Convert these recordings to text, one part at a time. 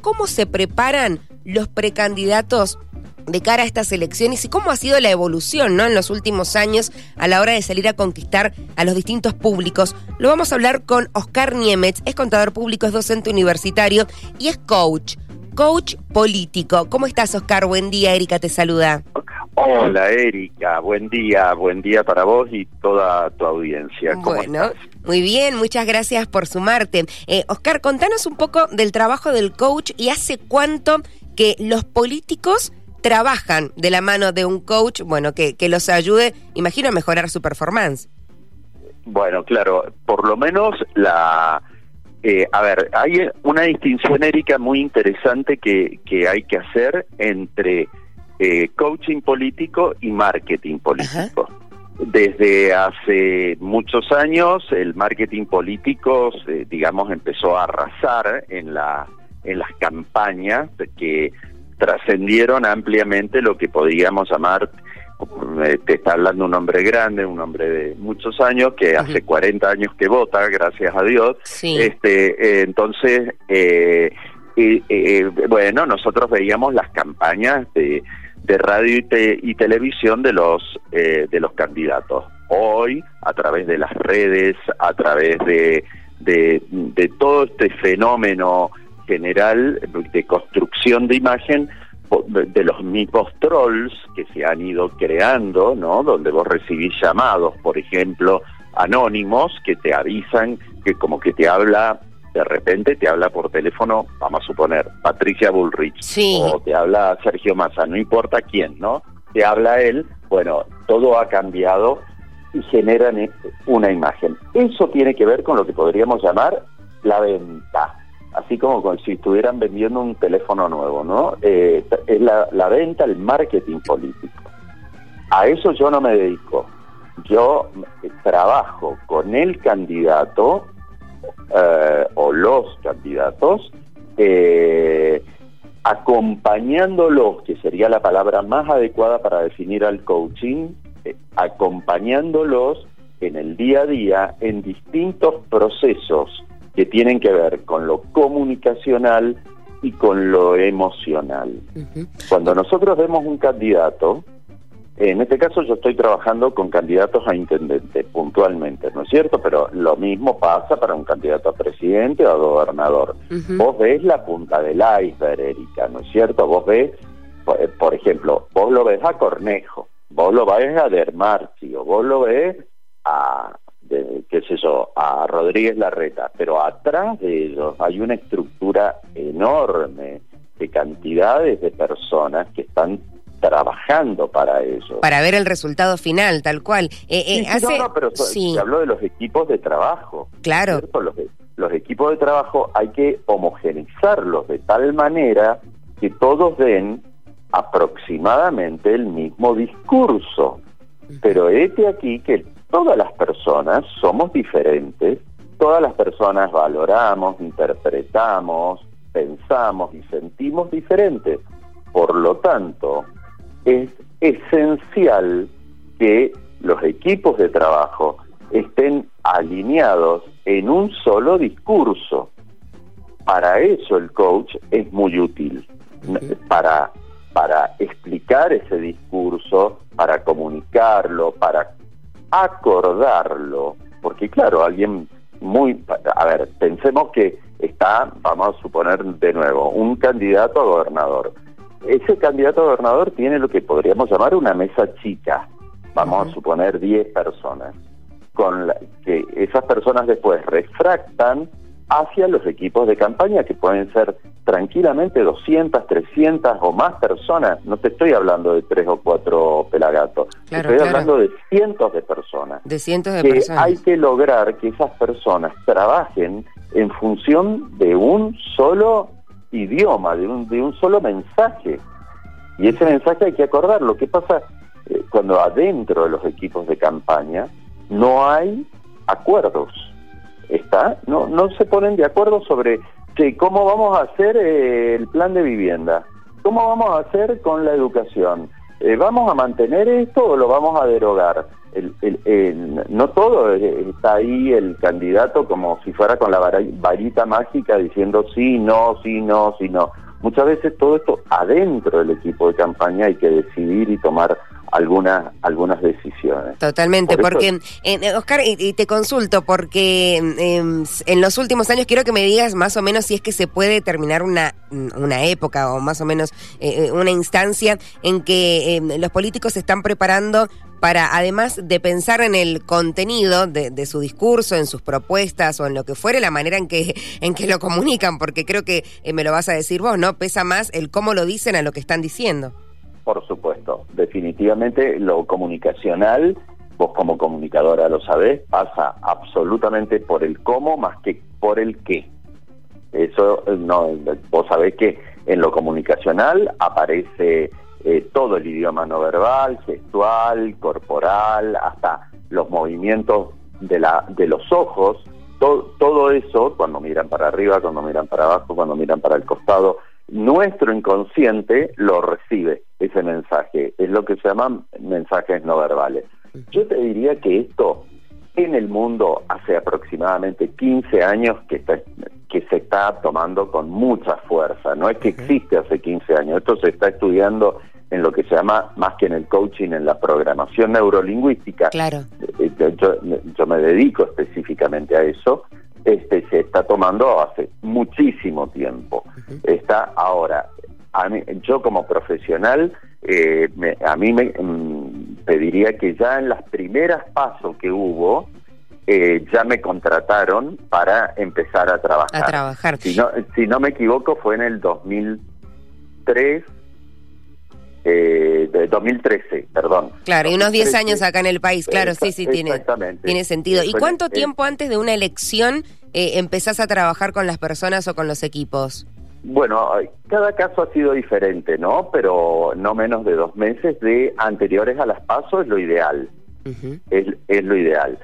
¿cómo se preparan los precandidatos de cara a estas elecciones y cómo ha sido la evolución ¿no? en los últimos años a la hora de salir a conquistar a los distintos públicos. Lo vamos a hablar con Oscar Niemetz, es contador público, es docente universitario y es coach, coach político. ¿Cómo estás, Oscar? Buen día, Erika te saluda. Hola, Erika, buen día, buen día para vos y toda tu audiencia. bueno, muy bien, muchas gracias por sumarte. Eh, Oscar, contanos un poco del trabajo del coach y hace cuánto que los políticos trabajan de la mano de un coach, bueno, que, que los ayude, imagino, a mejorar su performance. Bueno, claro, por lo menos la... Eh, a ver, hay una distinción, Erika, muy interesante que, que hay que hacer entre eh, coaching político y marketing político. Desde hace muchos años el marketing político, eh, digamos, empezó a arrasar en, la, en las campañas que trascendieron ampliamente lo que podríamos llamar, eh, te está hablando un hombre grande, un hombre de muchos años, que hace 40 años que vota, gracias a Dios. Este, eh, entonces, eh, bueno, nosotros veíamos las campañas de, de radio y, televisión de los, de los candidatos. Hoy, a través de las redes, a través de, de, todo este fenómeno general de construcción de imagen de los mismos trolls que se han ido creando, ¿no? Donde vos recibís llamados, por ejemplo, anónimos que te avisan que como que te habla de repente te habla por teléfono, vamos a suponer, Patricia Bullrich, o te habla Sergio Massa, no importa quién, ¿no? Te habla él, bueno, todo ha cambiado y generan una imagen. Eso tiene que ver con lo que podríamos llamar la venta así como si estuvieran vendiendo un teléfono nuevo, ¿no? Eh, es la, venta, el marketing político. A eso yo no me dedico. Yo trabajo con el candidato eh, o los candidatos, eh, acompañándolos, que sería la palabra más adecuada para definir al coaching, acompañándolos en el día a día en distintos procesos que tienen que ver con lo comunicacional y con lo emocional. Cuando nosotros vemos un candidato, en este caso yo estoy trabajando con candidatos a intendente puntualmente, ¿no es cierto? Pero lo mismo pasa para un candidato a presidente o a gobernador. Vos ves la punta del iceberg, Erika, ¿no es cierto? Vos ves, por ejemplo, vos lo ves a Cornejo, vos lo ves a Dermarchi, o vos lo ves a, de, qué sé yo, a Rodríguez Larreta, pero atrás de ellos hay una estructura enorme de cantidades de personas que están trabajando para eso. Para ver el resultado final, tal cual. Eh, eh, no, no, pero se habló de los equipos de trabajo. Claro. Los, los equipos de trabajo hay que homogenizarlos de tal manera que todos den aproximadamente el mismo discurso. Pero este aquí que todas las personas somos diferentes, todas las personas valoramos, interpretamos, pensamos y sentimos diferentes. Por lo tanto, es esencial que los equipos de trabajo estén alineados en un solo discurso. Para eso el coach es muy útil, para, para explicar ese discurso, para comunicarlo, para acordarlo, porque claro, alguien muy, a ver, pensemos que está, vamos a suponer de nuevo, un candidato a gobernador. Ese candidato a gobernador tiene lo que podríamos llamar una mesa chica, vamos a suponer 10 personas, con que esas personas después refractan hacia los equipos de campaña, que pueden ser tranquilamente 200, 300 o más personas. No te estoy hablando de tres o cuatro pelagatos, estoy hablando de cientos de personas. De cientos de que personas. Hay que lograr que esas personas trabajen en función de un solo idioma, de un, de un solo mensaje. Y ese mensaje hay que acordarlo. ¿Qué pasa eh, cuando adentro de los equipos de campaña no hay acuerdos? está, no, no se ponen de acuerdo sobre cómo vamos a hacer eh, el plan de vivienda, cómo vamos a hacer con la educación, eh, ¿vamos a mantener esto o lo vamos a derogar? No todo está ahí el candidato como si fuera con la varita mágica diciendo sí, no, sí, no, sí, no. Muchas veces todo esto adentro del equipo de campaña hay que decidir y tomar algunas algunas decisiones. Totalmente, porque eh, Oscar, y, te consulto, porque em, en los últimos años quiero que me digas más o menos si es que se puede terminar una, una época o más o menos eh, eh, una instancia en que em, los políticos se están preparando para, además de pensar en el contenido de, de, su discurso, en sus propuestas o en lo que fuere, la manera en que, en que lo comunican, porque creo que me lo vas a decir vos, ¿no? Pesa más el cómo lo dicen a lo que están diciendo. Por supuesto, definitivamente lo comunicacional, vos como comunicadora lo sabés, pasa absolutamente por el cómo más que por el qué. Eso no, vos sabés que en lo comunicacional aparece eh, todo el idioma no verbal, gestual, corporal, hasta los movimientos de, la, de los ojos, todo, todo eso, cuando miran para arriba, cuando miran para abajo, cuando miran para el costado, nuestro inconsciente lo recibe, ese mensaje. Es lo que se llaman mensajes no verbales. Yo te diría que esto en el mundo hace aproximadamente 15 años que, está, que se está tomando con mucha fuerza. No es que existe hace 15 años, esto se está estudiando en lo que se llama, más que en el coaching, en la programación neurolingüística. Claro. Eh, yo, yo me dedico específicamente a eso este, se está tomando hace muchísimo tiempo. Está ahora, yo como profesional, eh, a mí me mm, pediría que ya en las primeras pasos que hubo, eh, ya me contrataron para empezar a trabajar. A trabajar. Si no, si no me equivoco, fue en el 2003 eh, de 2013, perdón. Claro, y unos 10 años acá en el país, claro, sí, sí, tiene, tiene sentido. ¿Y cuánto tiempo antes de una elección eh, empezás a trabajar con las personas o con los equipos? Bueno, cada caso ha sido diferente, ¿no? Pero no menos de dos meses de anteriores a las pasos es lo ideal. es, es lo ideal.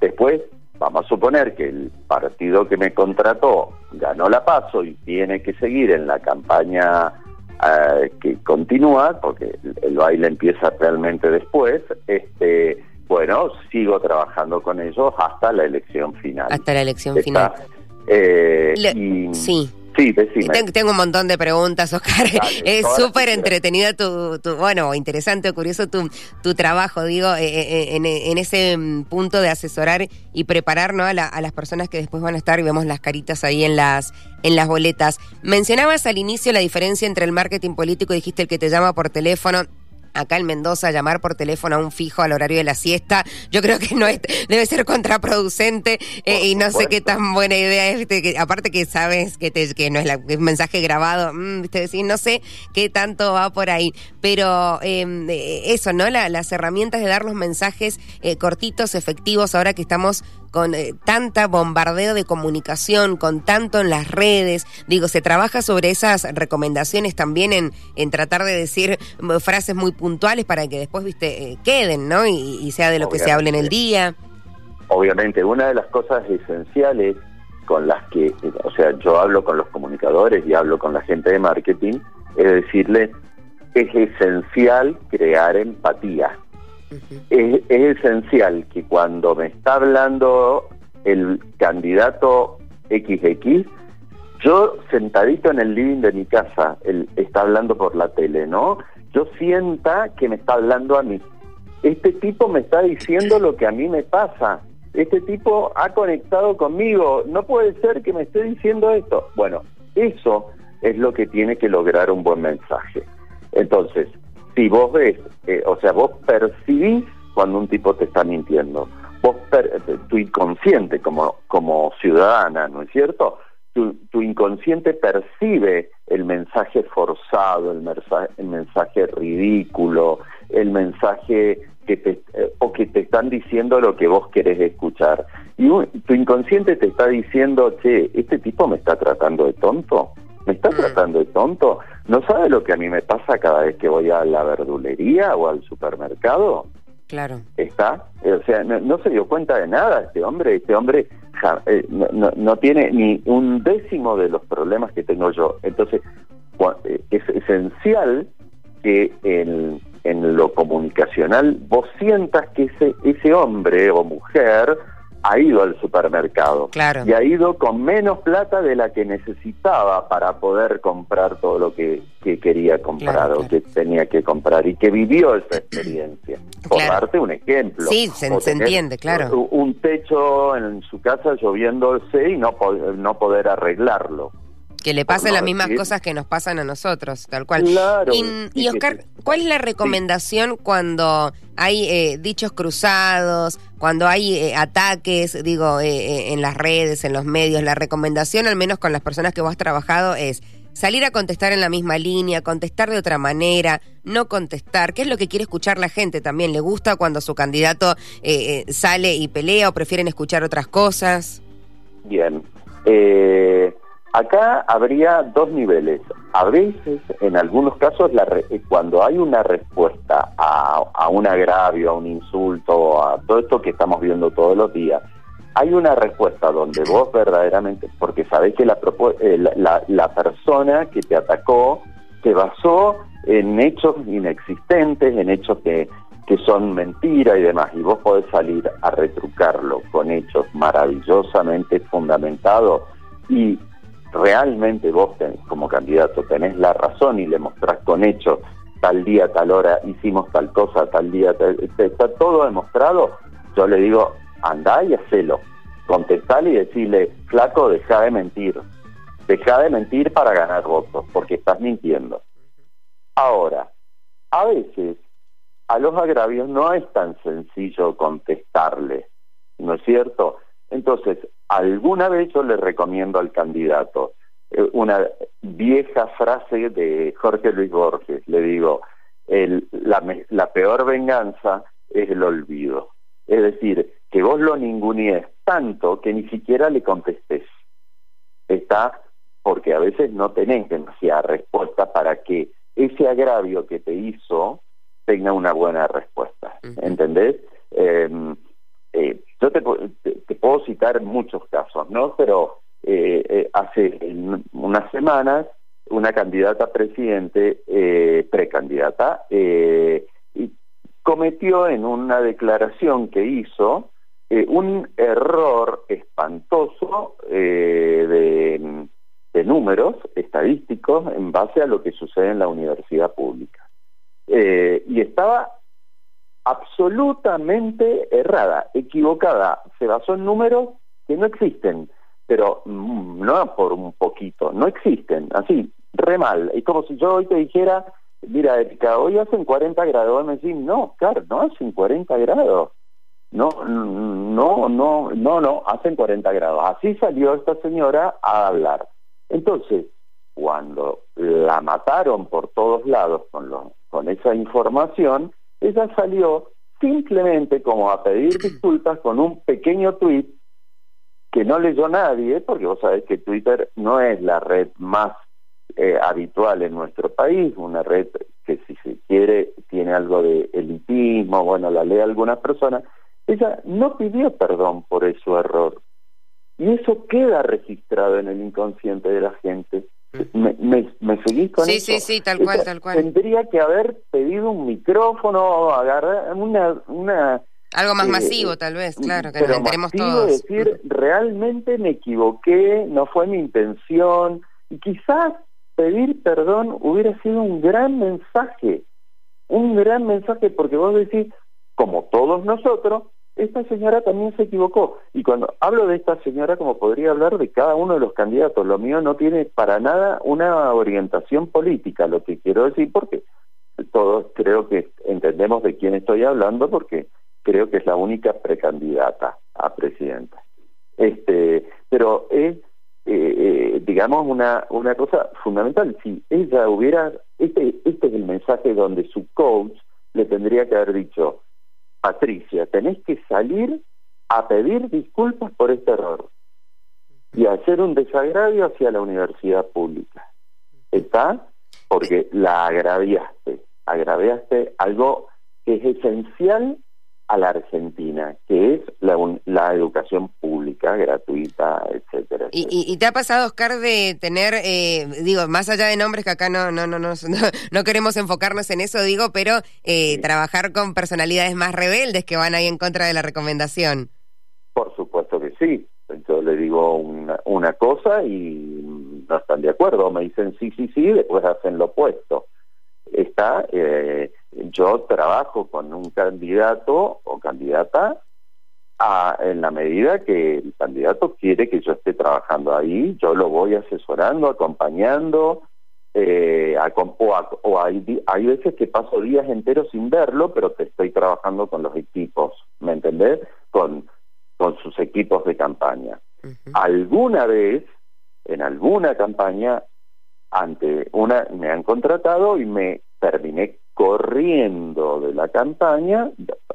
Después, vamos a suponer que el partido que me contrató ganó la paso y tiene que seguir en la campaña eh, que continúa, porque el baile empieza realmente después, este, bueno, sigo trabajando con ellos hasta la elección final. Hasta la elección final. Eh, y, sí. Sí, decime. Tengo un montón de preguntas, Oscar. es súper entretenida tu, tu, bueno, interesante o curioso tu, tu trabajo, digo, eh, eh, en, en, ese mm, punto de asesorar y preparar ¿no? a, a, las personas que después van a estar y vemos las caritas ahí en las, en las boletas. Mencionabas al inicio la diferencia entre el marketing político, dijiste el que te llama por teléfono acá en Mendoza llamar por teléfono a un fijo al horario de la siesta, yo creo que no es, debe ser contraproducente eh, y no sé qué tan buena idea es, que, aparte que sabes que, te, que no es, la, un mensaje grabado, mmm, decir, no sé qué tanto va por ahí, pero em, eh, eso, ¿no? las herramientas de dar los mensajes eh, cortitos, efectivos, ahora que estamos con eh, tanta bombardeo de comunicación, con tanto en las redes. Digo, se trabaja sobre esas recomendaciones también en, en tratar de decir mm, frases muy puntuales para que después, viste, eh, queden, ¿no? Y, sea de lo que se hable en el día. Obviamente, una de las cosas esenciales con las que, o sea, yo hablo con los comunicadores y hablo con la gente de marketing, es decirle, es esencial crear empatía es, esencial que cuando me está hablando el candidato XX, yo sentadito en el living de mi casa, él está hablando por la tele, ¿no? Yo sienta que me está hablando a mí. Este tipo me está diciendo lo que a mí me pasa. Este tipo ha conectado conmigo. No puede ser que me esté diciendo esto. Bueno, eso es lo que tiene que lograr un buen mensaje. Entonces, si vos ves, eh, o sea, vos percibís cuando un tipo te está mintiendo. Vos, eh, tu inconsciente como, como ciudadana, ¿no es cierto? Tu, inconsciente percibe el mensaje forzado, el mensaje, el mensaje ridículo, el mensaje que te, eh, o que te están diciendo lo que vos querés escuchar. Y tu inconsciente te está diciendo, che, este tipo me está tratando de tonto. ¿Me está mm. tratando de tonto? ¿No sabe lo que a mí me pasa cada vez que voy a la verdulería o al supermercado? Claro. Está, o sea, no, se dio cuenta de nada este hombre. Este hombre eh, no, no, tiene ni un décimo de los problemas que tengo yo. Entonces, eh, es esencial que el, en lo comunicacional vos sientas que ese, ese hombre o mujer ha ido al supermercado claro. y ha ido con menos plata de la que necesitaba para poder comprar todo lo que, quería comprar o que tenía que comprar y que vivió esa experiencia. Por darte un ejemplo. Sí, se, entiende, claro. Un techo en su casa lloviéndose y no, no poder arreglarlo. Que le pasen las mismas cosas que nos pasan a nosotros, tal cual. Claro. Y, Oscar, ¿cuál es la recomendación cuando hay eh, dichos cruzados, cuando hay eh, ataques, digo, eh, en las redes, en los medios? La recomendación, al menos con las personas que vos has trabajado, es salir a contestar en la misma línea, contestar de otra manera, no contestar. ¿Qué es lo que quiere escuchar la gente también? ¿Le gusta cuando su candidato sale y pelea o prefieren escuchar otras cosas? Bien. Eh Acá habría dos niveles. A veces, en algunos casos, cuando hay una respuesta a, un agravio, a un insulto, a todo esto que estamos viendo todos los días, hay una respuesta donde vos verdaderamente, porque sabés que la, eh, la persona que te atacó se basó en hechos inexistentes, en hechos que, que son mentira y demás, y vos podés salir a retrucarlo con hechos maravillosamente fundamentados y realmente vos como candidato tenés la razón y le mostrás con hechos tal día, tal hora, hicimos tal cosa, tal día, está todo demostrado, yo le digo, andá y hacelo, contestale y decirle, flaco, deja de mentir, deja de mentir para ganar votos, porque estás mintiendo. Ahora, a veces a los agravios no es tan sencillo contestarle, ¿no es cierto? Entonces, alguna vez yo le recomiendo al candidato eh, una vieja frase de Jorge Luis Borges, le digo, la, peor venganza es el olvido. Es decir, que vos lo ningunees tanto que ni siquiera le contestes. Está porque a veces no tenés demasiada respuesta para que ese agravio que te hizo tenga una buena respuesta. ¿Entendés? Em, eh, yo te, puedo citar muchos casos, ¿no? Pero eh, eh, hace unas semanas una candidata a presidente, precandidata, cometió en una declaración que hizo un error espantoso de, números estadísticos en base a lo que sucede en la universidad pública. y estaba absolutamente errada, equivocada, se basó en números que no existen, pero mm, no por un poquito, no existen, así, re mal. Es como si yo hoy te dijera, mira, Erika, hoy hacen 40 grados, me decís, no, claro, no hacen 40 grados. No, no, no, no, no, hacen 40 grados. Así salió esta señora a hablar. Entonces, cuando la mataron por todos lados con, lo, con esa información, ella salió simplemente como a pedir disculpas con un pequeño tweet que no leyó nadie, porque vos sabés que Twitter no es la red más eh, habitual en nuestro país, una red que si se quiere tiene algo de elitismo, bueno, la lee algunas personas, ella no pidió perdón por su error. Y eso queda registrado en el inconsciente de la gente. ¿Me, me, seguís con sí, Sí, sí, tal cual, tal cual. Tendría que haber pedido un micrófono, agarrar una... una Algo más eh, masivo, tal vez, claro, que nos enteremos todos. decir, realmente me equivoqué, no fue mi intención, y quizás pedir perdón hubiera sido un gran mensaje, un gran mensaje, porque vos decís, como todos nosotros, esta señora también se equivocó. Y cuando hablo de esta señora, como podría hablar de cada uno de los candidatos, lo mío no tiene para nada una orientación política, lo que quiero decir, porque todos creo que entendemos de quién estoy hablando, porque creo que es la única precandidata a presidenta. Este, pero es, eh, eh, digamos, una, una cosa fundamental. Si ella hubiera, este, este es el mensaje donde su coach le tendría que haber dicho, Patricia, tenés que salir a pedir disculpas por este error y hacer un desagravio hacia la universidad pública. ¿Está? Porque la agraviaste, agraviaste algo que es esencial a la Argentina, que es la, la educación pública, gratuita, etcétera. ¿Y, te ha pasado, Oscar, de tener, eh, digo, más allá de nombres que acá no, no, no, no, no queremos enfocarnos en eso, digo, pero eh, trabajar con personalidades más rebeldes que van ahí en contra de la recomendación? Por supuesto que sí. Yo le digo una, una cosa y no están de acuerdo, me dicen sí, sí, sí, después hacen lo opuesto. Está, eh, yo trabajo con un candidato o candidata a, en la medida que el candidato quiere que yo esté trabajando ahí, yo lo voy asesorando, acompañando, eh, o, hay, hay, veces que paso días enteros sin verlo, pero te estoy trabajando con los equipos, ¿me entendés? Con, con sus equipos de campaña. Alguna vez, en alguna campaña, ante una, me han contratado y me terminé corriendo de la campaña,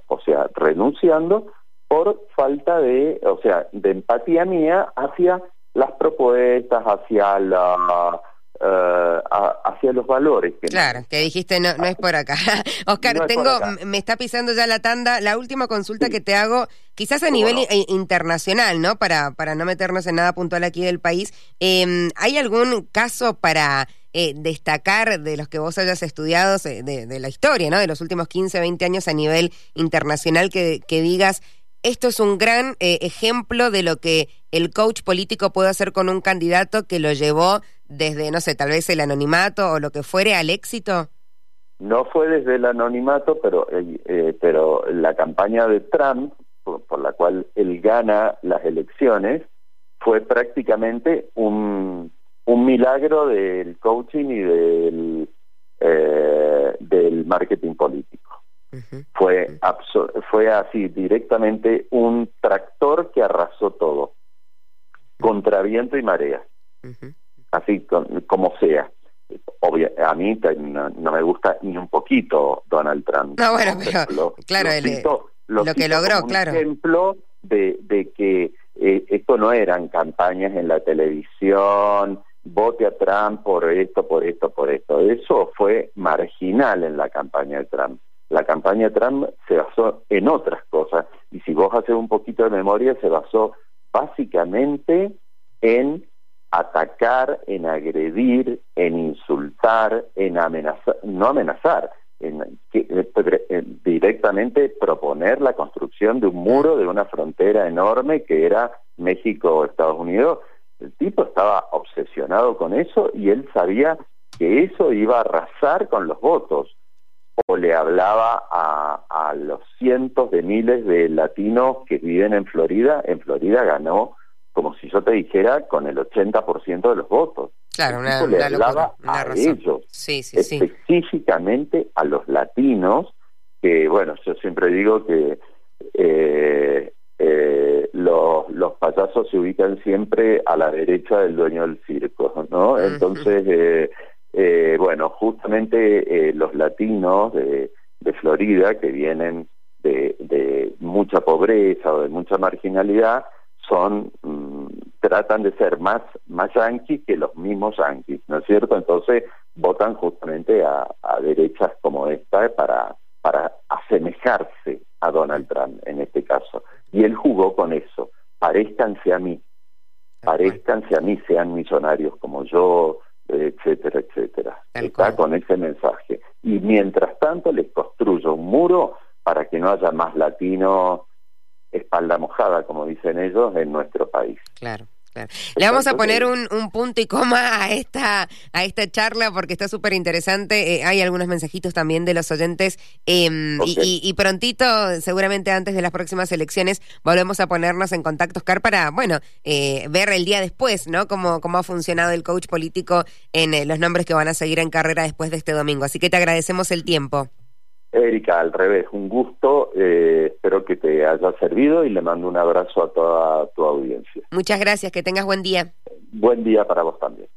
o sea, renunciando por falta de, o sea, de empatía mía hacia las propuestas, hacia la uh, hacia los valores. claro, que dijiste no, no es por acá. Oscar, tengo, me está pisando ya la tanda. La última consulta que te hago, quizás a nivel internacional, ¿no? Para, para no meternos en nada puntual aquí del país. Eh, ¿Hay algún caso para eh, destacar de los que vos hayas estudiado de, de, la historia, ¿no? De los últimos 15, 20 años a nivel internacional que, digas, esto es un gran eh, ejemplo de lo que el coach político puede hacer con un candidato que lo llevó desde, no sé, tal vez el anonimato o lo que fuere al éxito? No fue desde el anonimato, pero, eh, eh, pero la campaña de Trump, por, la cual él gana las elecciones, fue prácticamente un, un milagro del coaching y del, del marketing político fue, fue así, directamente un tractor que arrasó todo, contra viento y marea, así como sea. a mí no, me gusta ni un poquito Donald Trump. No, bueno, pero claro, lo, que logró, claro. ejemplo de, de que eh, esto no eran campañas en la televisión, vote a Trump por esto, por esto, por esto. Eso fue marginal en la campaña de Trump la campaña Trump se basó en otras cosas y si vos haces un poquito de memoria se basó básicamente en atacar, en agredir, en insultar, en amenazar, no amenazar, en, directamente proponer la construcción de un muro de una frontera enorme que era México o Estados Unidos. El tipo estaba obsesionado con eso y él sabía que eso iba a arrasar con los votos. O le hablaba a, a, los cientos de miles de latinos que viven en Florida, en Florida ganó, como si yo te dijera, con el 80% de los votos. Claro, una, le hablaba a ellos, específicamente a los latinos, que bueno, yo siempre digo que eh, los, los payasos se ubican siempre a la derecha del dueño del circo, ¿no? Entonces, eh, eh, bueno, justamente eh, los latinos de, Florida que vienen de, mucha pobreza o de mucha marginalidad son mm, tratan de ser más más yanquis que los mismos yanquis, ¿no es cierto? Entonces votan justamente a, derechas como esta para para asemejarse a Donald Trump en este caso. Y él jugó con eso. Parezcanse a mí, parezcanse a mí, sean millonarios como yo, etcétera, etcétera. Está con ese mensaje. Y mientras tanto les construyo un muro para que no haya más latinos espalda mojada, como dicen ellos, en nuestro país. Claro. Le vamos a poner un, punto y coma a esta, a esta charla porque está súper interesante. Eh, hay algunos mensajitos también de los oyentes em, y, prontito, seguramente antes de las próximas elecciones, volvemos a ponernos en contacto, Oscar, para, bueno, eh, ver el día después, ¿no? Cómo, cómo ha funcionado el coach político en eh, los nombres que van a seguir en carrera después de este domingo. Así que te agradecemos el tiempo. Erika, al revés, un gusto, eh, espero que te haya servido y le mando un abrazo a toda tu audiencia. Muchas gracias, que tengas buen día. Buen día para vos también.